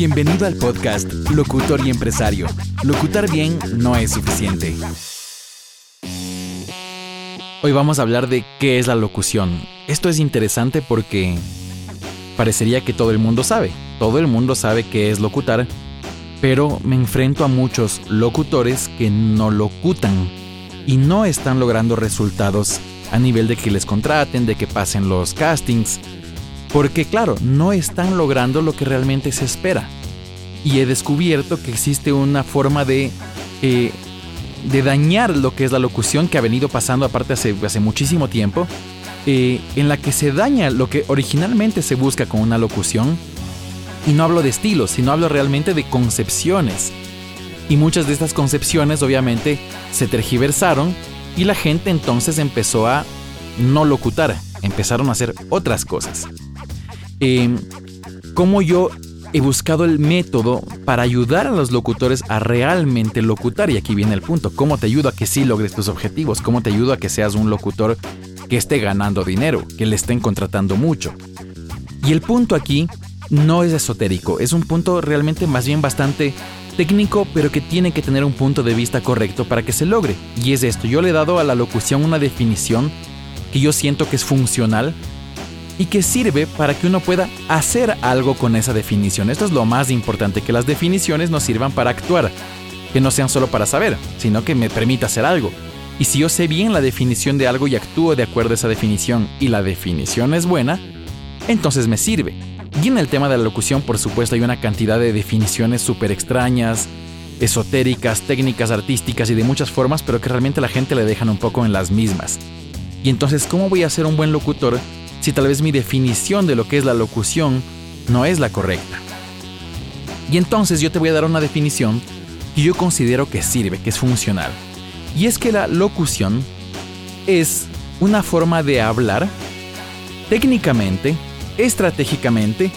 Bienvenido al podcast Locutor y Empresario. Locutar bien no es suficiente. Hoy vamos a hablar de qué es la locución. Esto es interesante porque parecería que todo el mundo sabe. Todo el mundo sabe qué es locutar, pero me enfrento a muchos locutores que no locutan y no están logrando resultados a nivel de que les contraten, de que pasen los castings, porque claro, no están logrando lo que realmente se espera. Y he descubierto que existe una forma de, eh, de dañar lo que es la locución que ha venido pasando aparte hace, muchísimo tiempo, eh, en la que se daña lo que originalmente se busca con una locución. Y no hablo de estilos, sino hablo realmente de concepciones. Y muchas de estas concepciones obviamente se tergiversaron y la gente entonces empezó a no locutar, empezaron a hacer otras cosas. Eh, cómo yo he buscado el método para ayudar a los locutores a realmente locutar. Y aquí viene el punto. ¿Cómo te ayudo a que sí logres tus objetivos? ¿Cómo te ayudo a que seas un locutor que esté ganando dinero, que le estén contratando mucho? Y el punto aquí no es esotérico, es un punto realmente más bien bastante técnico, pero que tiene que tener un punto de vista correcto para que se logre. Y es esto, yo le he dado a la locución una definición que yo siento que es funcional y que sirve para que uno pueda hacer algo con esa definición. Esto es lo más importante, que las definiciones nos sirvan para actuar, que no sean solo para saber, sino que me permita hacer algo. Y si yo sé bien la definición de algo y actúo de acuerdo a esa definición y la definición es buena, entonces me sirve. Y en el tema de la locución, por supuesto, hay una cantidad de definiciones súper extrañas, esotéricas, técnicas artísticas y de muchas formas, pero que realmente la gente le dejan un poco en las mismas. Y entonces, ¿cómo voy a ser un buen locutor si tal vez mi definición de lo que es la locución no es la correcta. Y entonces yo te voy a dar una definición que yo considero que sirve, que es funcional. Y es que la locución es una forma de hablar técnicamente, estratégicamente,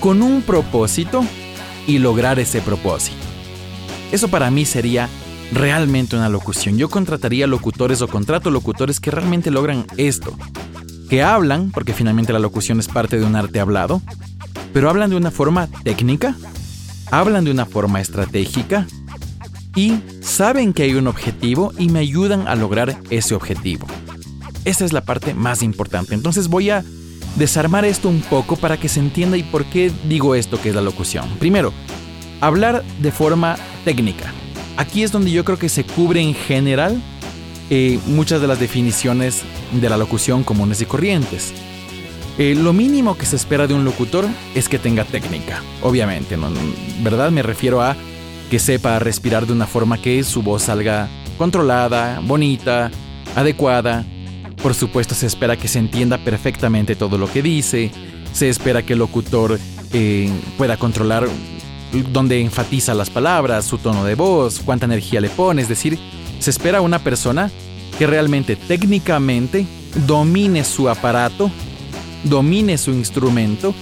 con un propósito y lograr ese propósito. Eso para mí sería realmente una locución. Yo contrataría locutores o contrato locutores que realmente logran esto, que hablan, porque finalmente la locución es parte de un arte hablado, pero hablan de una forma técnica, hablan de una forma estratégica y saben que hay un objetivo y me ayudan a lograr ese objetivo. Esa es la parte más importante. Entonces voy a desarmar esto un poco para que se entienda y por qué digo esto que es la locución. Primero, hablar de forma técnica. Aquí es donde yo creo que se cubre en general eh, muchas de las definiciones de la locución comunes y corrientes. Eh, lo mínimo que se espera de un locutor es que tenga técnica, obviamente. ¿verdad? Me refiero a que sepa respirar de una forma que su voz salga controlada, bonita, adecuada. Por supuesto, se espera que se entienda perfectamente todo lo que dice. Se espera que el locutor eh, pueda controlar dónde enfatiza las palabras, su tono de voz, cuánta energía le pone. Es decir, se espera una persona que realmente técnicamente domine su aparato, domine su instrumento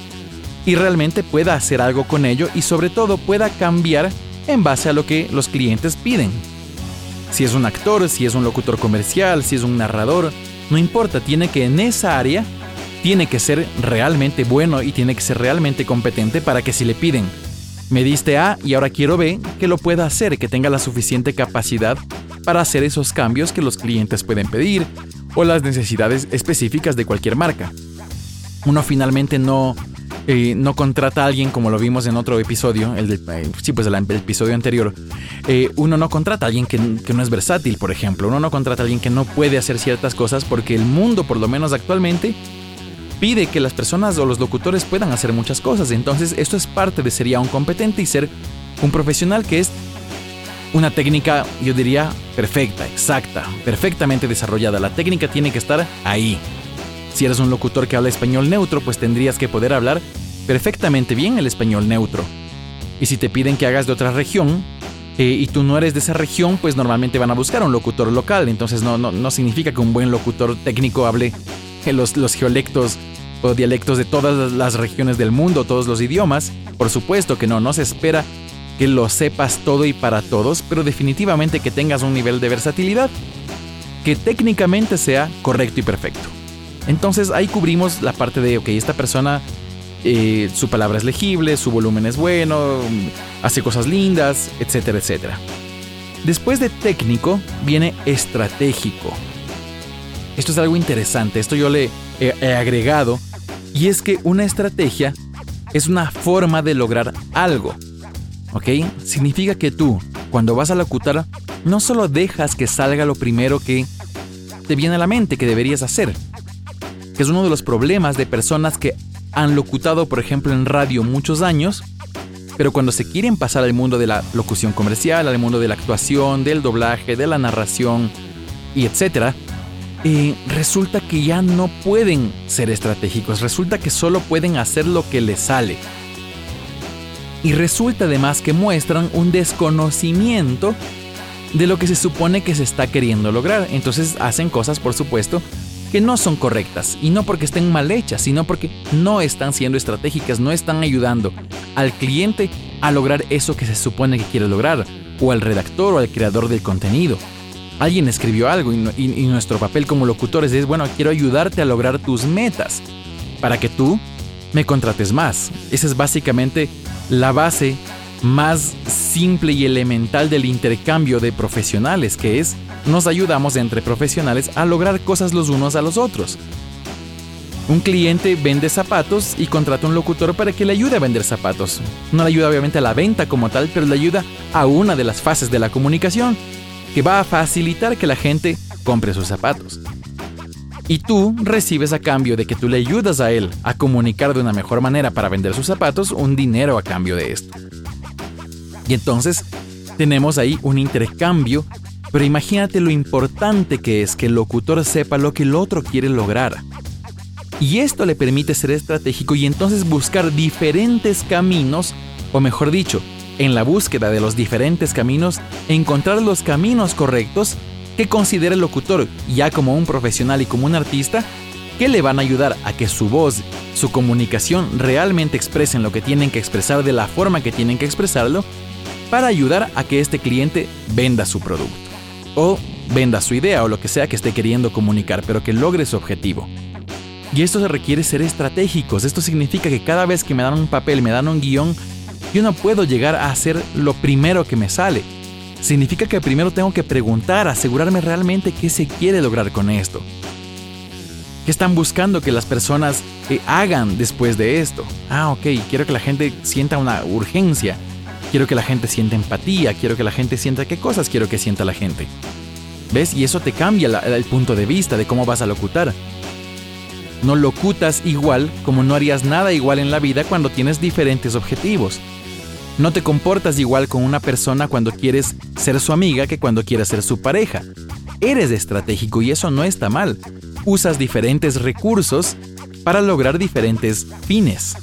y realmente pueda hacer algo con ello y sobre todo pueda cambiar en base a lo que los clientes piden. Si es un actor, si es un locutor comercial, si es un narrador, no importa, tiene que en esa área, tiene que ser realmente bueno y tiene que ser realmente competente para que si le piden, me diste A y ahora quiero B, que lo pueda hacer, que tenga la suficiente capacidad para hacer esos cambios que los clientes pueden pedir o las necesidades específicas de cualquier marca. Uno finalmente no, eh, no contrata a alguien como lo vimos en otro episodio, el de, eh, sí, pues el, episodio anterior. Eh, uno no contrata a alguien que, que no es versátil, por ejemplo. Uno no contrata a alguien que no puede hacer ciertas cosas porque el mundo, por lo menos actualmente, pide que las personas o los locutores puedan hacer muchas cosas. Entonces, esto es parte de ser ya un competente y ser un profesional que es una técnica, yo diría, perfecta, exacta, perfectamente desarrollada. La técnica tiene que estar ahí. Si eres un locutor que habla español neutro, pues tendrías que poder hablar perfectamente bien el español neutro. Y si te piden que hagas de otra región eh, y tú no eres de esa región, pues normalmente van a buscar un locutor local. Entonces no, no, no significa que un buen locutor técnico hable los, los geolectos o dialectos de todas las regiones del mundo, todos los idiomas. Por supuesto que no, no se espera que lo sepas todo y para todos, pero definitivamente que tengas un nivel de versatilidad que técnicamente sea correcto y perfecto. Entonces ahí cubrimos la parte de, ok, esta persona, eh, su palabra es legible, su volumen es bueno, hace cosas lindas, etcétera, etcétera. Después de técnico viene estratégico. Esto es algo interesante, esto yo le he, agregado, y es que una estrategia es una forma de lograr algo. ¿Ok? Significa que tú, cuando vas a locutar, no solo dejas que salga lo primero que te viene a la mente que deberías hacer, que es uno de los problemas de personas que han locutado, por ejemplo, en radio muchos años, pero cuando se quieren pasar al mundo de la locución comercial, al mundo de la actuación, del doblaje, de la narración y etcétera, resulta que ya no pueden ser estratégicos, resulta que solo pueden hacer lo que les sale. Y resulta además que muestran un desconocimiento de lo que se supone que se está queriendo lograr. Entonces hacen cosas, por supuesto, que no son correctas. Y no porque estén mal hechas, sino porque no están siendo estratégicas, no están ayudando al cliente a lograr eso que se supone que quiere lograr, o al redactor o al creador del contenido. Alguien escribió algo y, nuestro papel como locutores es, bueno, quiero ayudarte a lograr tus metas para que tú me contrates más. Esa es básicamente la base más simple y elemental del intercambio de profesionales, que es nos ayudamos entre profesionales a lograr cosas los unos a los otros. Un cliente vende zapatos y contrata un locutor para que le ayude a vender zapatos. No le ayuda obviamente a la venta como tal, pero le ayuda a una de las fases de la comunicación, que va a facilitar que la gente compre sus zapatos. Y tú recibes a cambio de que tú le ayudas a él a comunicar de una mejor manera para vender sus zapatos un dinero a cambio de esto. Y entonces tenemos ahí un intercambio, pero imagínate lo importante que es que el locutor sepa lo que el otro quiere lograr. Y esto le permite ser estratégico y entonces buscar diferentes caminos, o mejor dicho, en la búsqueda de los diferentes caminos, encontrar los caminos correctos que considere el locutor, ya como un profesional y como un artista, que le van a ayudar a que su voz, su comunicación realmente expresen lo que tienen que expresar de la forma que tienen que expresarlo para ayudar a que este cliente venda su producto o venda su idea o lo que sea que esté queriendo comunicar, pero que logre su objetivo. Y esto se requiere ser estratégicos. Esto significa que cada vez que me dan un papel, me dan un guion, yo no puedo llegar a hacer lo primero que me sale. Significa que primero tengo que preguntar, asegurarme realmente qué se quiere lograr con esto. ¿Qué están buscando que las personas eh, hagan después de esto? Ah, ok, quiero que la gente sienta una urgencia. Quiero que la gente sienta empatía, quiero que la gente sienta qué cosas quiero que sienta la gente. ¿Ves? Y eso te cambia el punto de vista de cómo vas a locutar. No locutas igual como no harías nada igual en la vida cuando tienes diferentes objetivos. No te comportas igual con una persona cuando quieres ser su amiga que cuando quieres ser su pareja. Eres estratégico y eso no está mal. Usas diferentes recursos para lograr diferentes fines.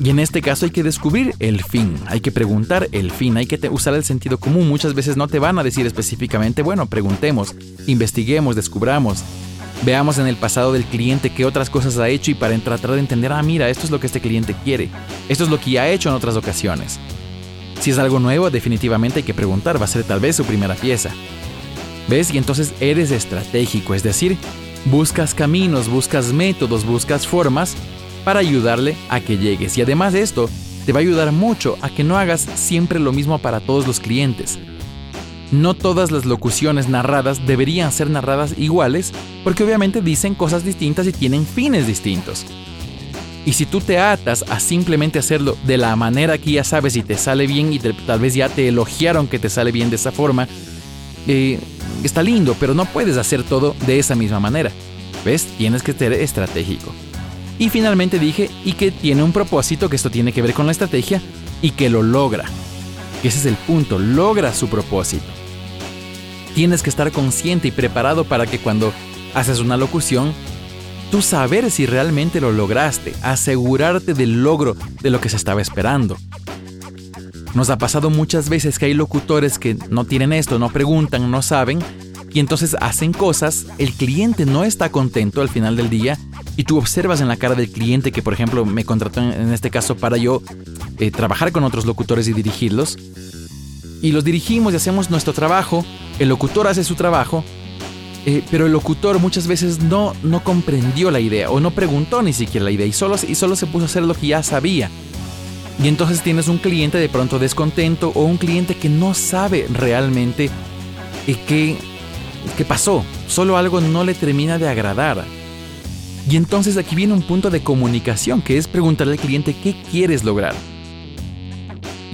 Y en este caso hay que descubrir el fin, hay que preguntar el fin, hay que usar el sentido común. Muchas veces no te van a decir específicamente, bueno, preguntemos, investiguemos, descubramos, veamos en el pasado del cliente qué otras cosas ha hecho y para tratar de entender, ah, mira, esto es lo que este cliente quiere, esto es lo que ya ha hecho en otras ocasiones. Si es algo nuevo, definitivamente hay que preguntar, va a ser tal vez su primera pieza. ¿Ves? Y entonces eres estratégico, es decir, buscas caminos, buscas métodos, buscas formas para ayudarle a que llegues. Y además de esto, te va a ayudar mucho a que no hagas siempre lo mismo para todos los clientes. No todas las locuciones narradas deberían ser narradas iguales porque obviamente dicen cosas distintas y tienen fines distintos. Y si tú te atas a simplemente hacerlo de la manera que ya sabes y te sale bien y tal vez ya te elogiaron que te sale bien de esa forma, eh, está lindo, pero no puedes hacer todo de esa misma manera. ¿Ves? Tienes que ser estratégico. Y finalmente dije, y que tiene un propósito, que esto tiene que ver con la estrategia, y que lo logra. Ese es el punto, logra su propósito. Tienes que estar consciente y preparado para que cuando haces una locución, tú saber si realmente lo lograste, asegurarte del logro de lo que se estaba esperando. Nos ha pasado muchas veces que hay locutores que no tienen esto, no preguntan, no saben, y entonces hacen cosas, el cliente no está contento al final del día y tú observas en la cara del cliente que, por ejemplo, me contrató en este caso para yo eh, trabajar con otros locutores y dirigirlos. Y los dirigimos y hacemos nuestro trabajo, el locutor hace su trabajo Eh, pero el locutor muchas veces no, no comprendió la idea o no preguntó ni siquiera la idea y solo, y solo se puso a hacer lo que ya sabía. Y entonces tienes un cliente de pronto descontento o un cliente que no sabe realmente eh, qué, qué pasó. Solo algo no le termina de agradar. Y entonces aquí viene un punto de comunicación que es preguntarle al cliente qué quieres lograr.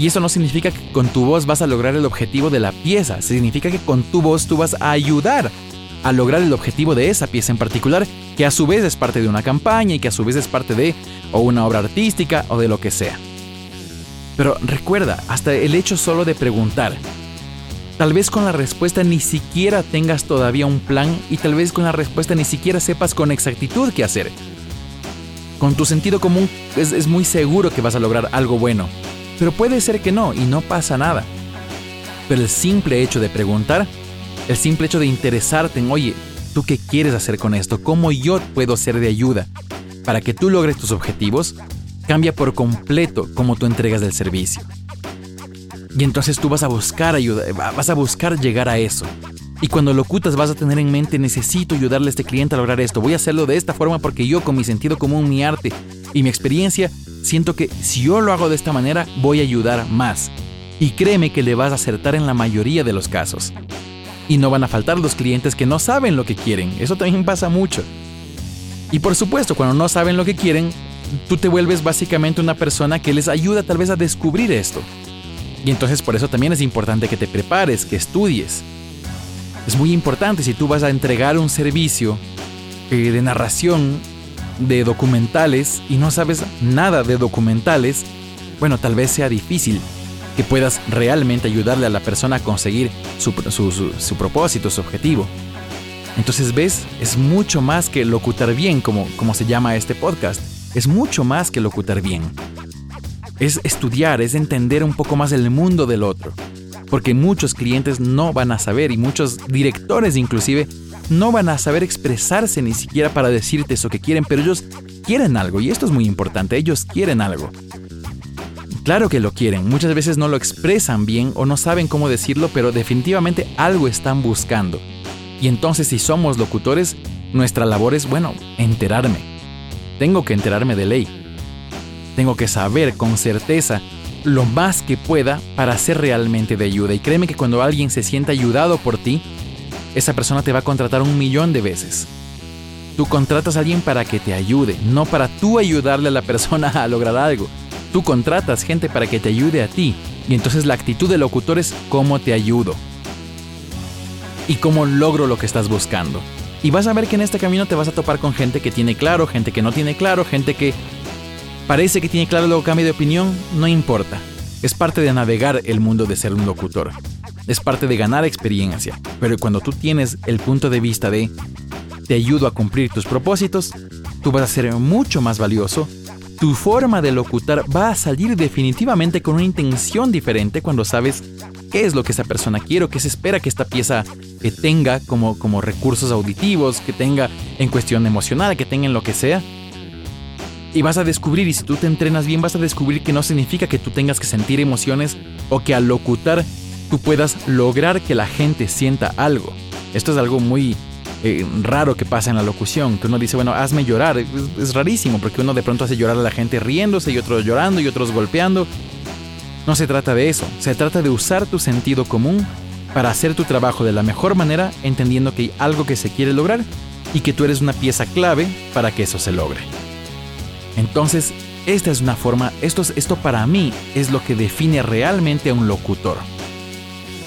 Y eso no significa que con tu voz vas a lograr el objetivo de la pieza, significa que con tu voz tú vas a ayudar a lograr el objetivo de esa pieza en particular, que a su vez es parte de una campaña y que a su vez es parte de o una obra artística o de lo que sea. Pero recuerda, hasta el hecho solo de preguntar, tal vez con la respuesta ni siquiera tengas todavía un plan y tal vez con la respuesta ni siquiera sepas con exactitud qué hacer. Con tu sentido común es, es muy seguro que vas a lograr algo bueno, pero puede ser que no y no pasa nada. Pero el simple hecho de preguntar el simple hecho de interesarte en, oye, ¿tú qué quieres hacer con esto? ¿Cómo yo puedo ser de ayuda para que tú logres tus objetivos? Cambia por completo cómo tú entregas del servicio. Y entonces tú vas a buscar ayuda, vas a buscar llegar a eso. Y cuando locutas vas a tener en mente, necesito ayudarle a este cliente a lograr esto. Voy a hacerlo de esta forma porque yo con mi sentido común, mi arte y mi experiencia, siento que si yo lo hago de esta manera, voy a ayudar más. Y créeme que le vas a acertar en la mayoría de los casos. Y no van a faltar los clientes que no saben lo que quieren. Eso también pasa mucho. Y por supuesto, cuando no saben lo que quieren, tú te vuelves básicamente una persona que les ayuda tal vez a descubrir esto. Y entonces por eso también es importante que te prepares, que estudies. Es muy importante si tú vas a entregar un servicio eh, de narración de documentales y no sabes nada de documentales, bueno, tal vez sea difícil, que puedas realmente ayudarle a la persona a conseguir su, propósito, su objetivo. Entonces, ves, es mucho más que locutar bien, como, como se llama este podcast. Es mucho más que locutar bien. Es estudiar, es entender un poco más el mundo del otro. Porque muchos clientes no van a saber y muchos directores inclusive no van a saber expresarse ni siquiera para decirte eso que quieren, pero ellos quieren algo y esto es muy importante, ellos quieren algo. Claro que lo quieren, muchas veces no lo expresan bien o no saben cómo decirlo, pero definitivamente algo están buscando. Y entonces si somos locutores, nuestra labor es, bueno, enterarme. Tengo que enterarme de ley. Tengo que saber con certeza lo más que pueda para ser realmente de ayuda. Y créeme que cuando alguien se sienta ayudado por ti, esa persona te va a contratar un millón de veces. Tú contratas a alguien para que te ayude, no para tú ayudarle a la persona a lograr algo. Tú contratas gente para que te ayude a ti. Y entonces la actitud del locutor es cómo te ayudo. Y cómo logro lo que estás buscando. Y vas a ver que en este camino te vas a topar con gente que tiene claro, gente que no tiene claro, gente que parece que tiene claro, luego cambia de opinión, no importa. Es parte de navegar el mundo de ser un locutor. Es parte de ganar experiencia. Pero cuando tú tienes el punto de vista de te ayudo a cumplir tus propósitos, tú vas a ser mucho más valioso tu forma de locutar va a salir definitivamente con una intención diferente cuando sabes qué es lo que esa persona quiere o qué se espera que esta pieza tenga como, como recursos auditivos, que tenga en cuestión emocional, que tenga en lo que sea. Y vas a descubrir, y si tú te entrenas bien, vas a descubrir que no significa que tú tengas que sentir emociones o que al locutar tú puedas lograr que la gente sienta algo. Esto es algo muy eh, raro que pasa en la locución, que uno dice, bueno, hazme llorar. Es, rarísimo porque uno de pronto hace llorar a la gente riéndose y otros llorando y otros golpeando. No se trata de eso, se trata de usar tu sentido común para hacer tu trabajo de la mejor manera, entendiendo que hay algo que se quiere lograr y que tú eres una pieza clave para que eso se logre. Entonces, esta es una forma, esto, esto para mí es lo que define realmente a un locutor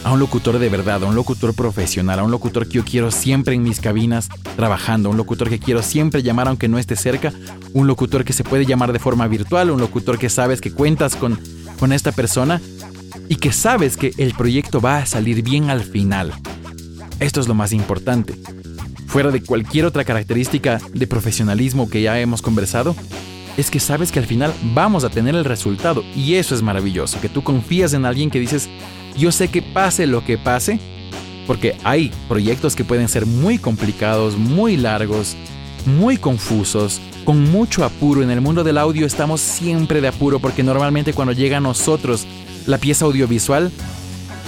a un locutor de verdad, a un locutor profesional, a un locutor que yo quiero siempre en mis cabinas trabajando, un locutor que quiero siempre llamar aunque no esté cerca, un locutor que se puede llamar de forma virtual, un locutor que sabes que cuentas con, con esta persona y que sabes que el proyecto va a salir bien al final. Esto es lo más importante. Fuera de cualquier otra característica de profesionalismo que ya hemos conversado, es que sabes que al final vamos a tener el resultado y eso es maravilloso, que tú confías en alguien que dices, yo sé que pase lo que pase, porque hay proyectos que pueden ser muy complicados, muy largos, muy confusos, con mucho apuro. En el mundo del audio estamos siempre de apuro porque normalmente cuando llega a nosotros la pieza audiovisual,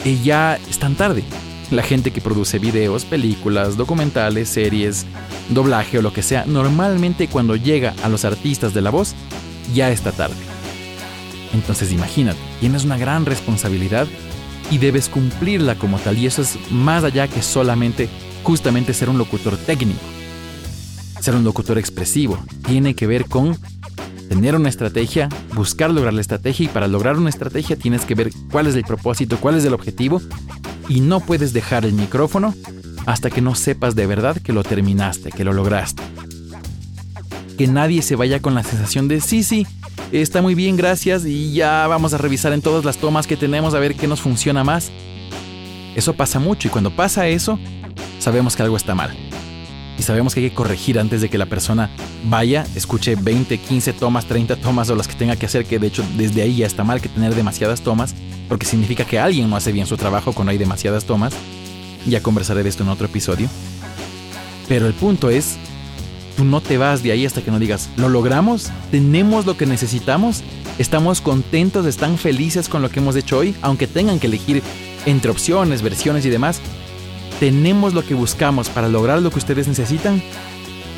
eh, ya es tan tarde. la gente que produce videos, películas, documentales, series, doblaje o lo que sea, normalmente cuando llega a los artistas de la voz, ya está tarde. Entonces imagínate, tienes una gran responsabilidad y debes cumplirla como tal. Y eso es más allá que solamente justamente ser un locutor técnico. Ser un locutor expresivo. Tiene que ver con tener una estrategia, buscar lograr la estrategia y para lograr una estrategia tienes que ver cuál es el propósito, cuál es el objetivo y no puedes dejar el micrófono hasta que no sepas de verdad que lo terminaste, que lo lograste. Que nadie se vaya con la sensación de sí, sí, está muy bien, gracias y ya vamos a revisar en todas las tomas que tenemos a ver qué nos funciona más. Eso pasa mucho y cuando pasa eso, sabemos que algo está mal. Y sabemos que hay que corregir antes de que la persona vaya, escuche 20, 15 tomas, 30 tomas o las que tenga que hacer, que de hecho desde ahí ya está mal que tener demasiadas tomas porque significa que alguien no hace bien su trabajo cuando hay demasiadas tomas. Ya conversaré de esto en otro episodio. Pero el punto es, tú no te vas de ahí hasta que no digas, lo logramos, tenemos lo que necesitamos, estamos contentos, están felices con lo que hemos hecho hoy, aunque tengan que elegir entre opciones, versiones y demás. ¿Tenemos lo que buscamos para lograr lo que ustedes necesitan?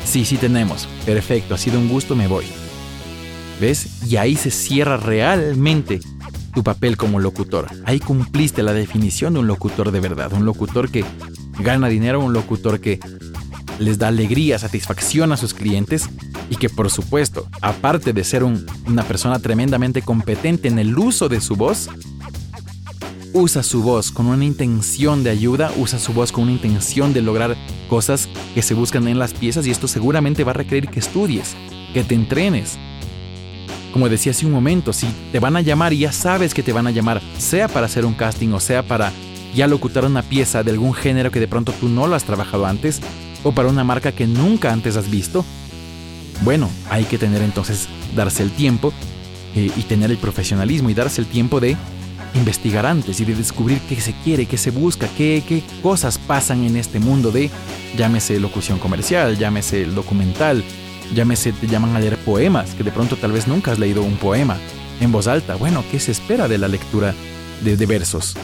Sí, sí tenemos. Perfecto, ha sido un gusto, me voy. ¿Ves? Y ahí se cierra realmente tu papel como locutor. Ahí cumpliste la definición de un locutor de verdad, un locutor que gana dinero, un locutor que les da alegría, satisfacción a sus clientes y que por supuesto, aparte de ser una persona tremendamente competente en el uso de su voz, usa su voz con una intención de ayuda, usa su voz con una intención de lograr cosas que se buscan en las piezas y esto seguramente va a requerir que estudies, que te entrenes, como decía hace un momento, si te van a llamar y ya sabes que te van a llamar, sea para hacer un casting o sea para ya locutar una pieza de algún género que de pronto tú no lo has trabajado antes, o para una marca que nunca antes has visto, bueno, hay que tener entonces, darse el tiempo eh, y tener el profesionalismo y darse el tiempo de investigar antes y de descubrir qué se quiere, qué se busca, qué, cosas pasan en este mundo de, llámese locución comercial, llámese documental, Llámese, te llaman a leer poemas, que de pronto tal vez nunca has leído un poema en voz alta. Bueno, ¿qué se espera de la lectura de, versos?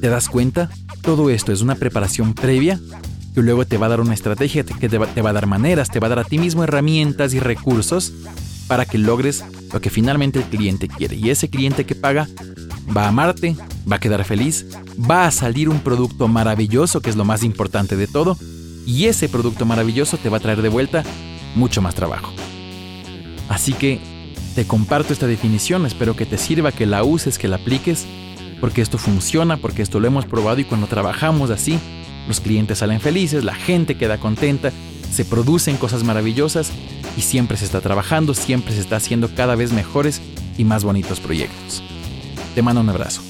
¿Te das cuenta? Todo esto es una preparación previa que luego te va a dar una estrategia, que te va, te va a dar maneras, te va a dar a ti mismo herramientas y recursos para que logres lo que finalmente el cliente quiere. Y ese cliente que paga va a amarte, va a quedar feliz, va a salir un producto maravilloso, que es lo más importante de todo, y ese producto maravilloso te va a traer de vuelta mucho más trabajo. Así que te comparto esta definición, espero que te sirva, que la uses, que la apliques, porque esto funciona, porque esto lo hemos probado y cuando trabajamos así, los clientes salen felices, la gente queda contenta, se producen cosas maravillosas y siempre se está trabajando, siempre se está haciendo cada vez mejores y más bonitos proyectos. Te mando un abrazo.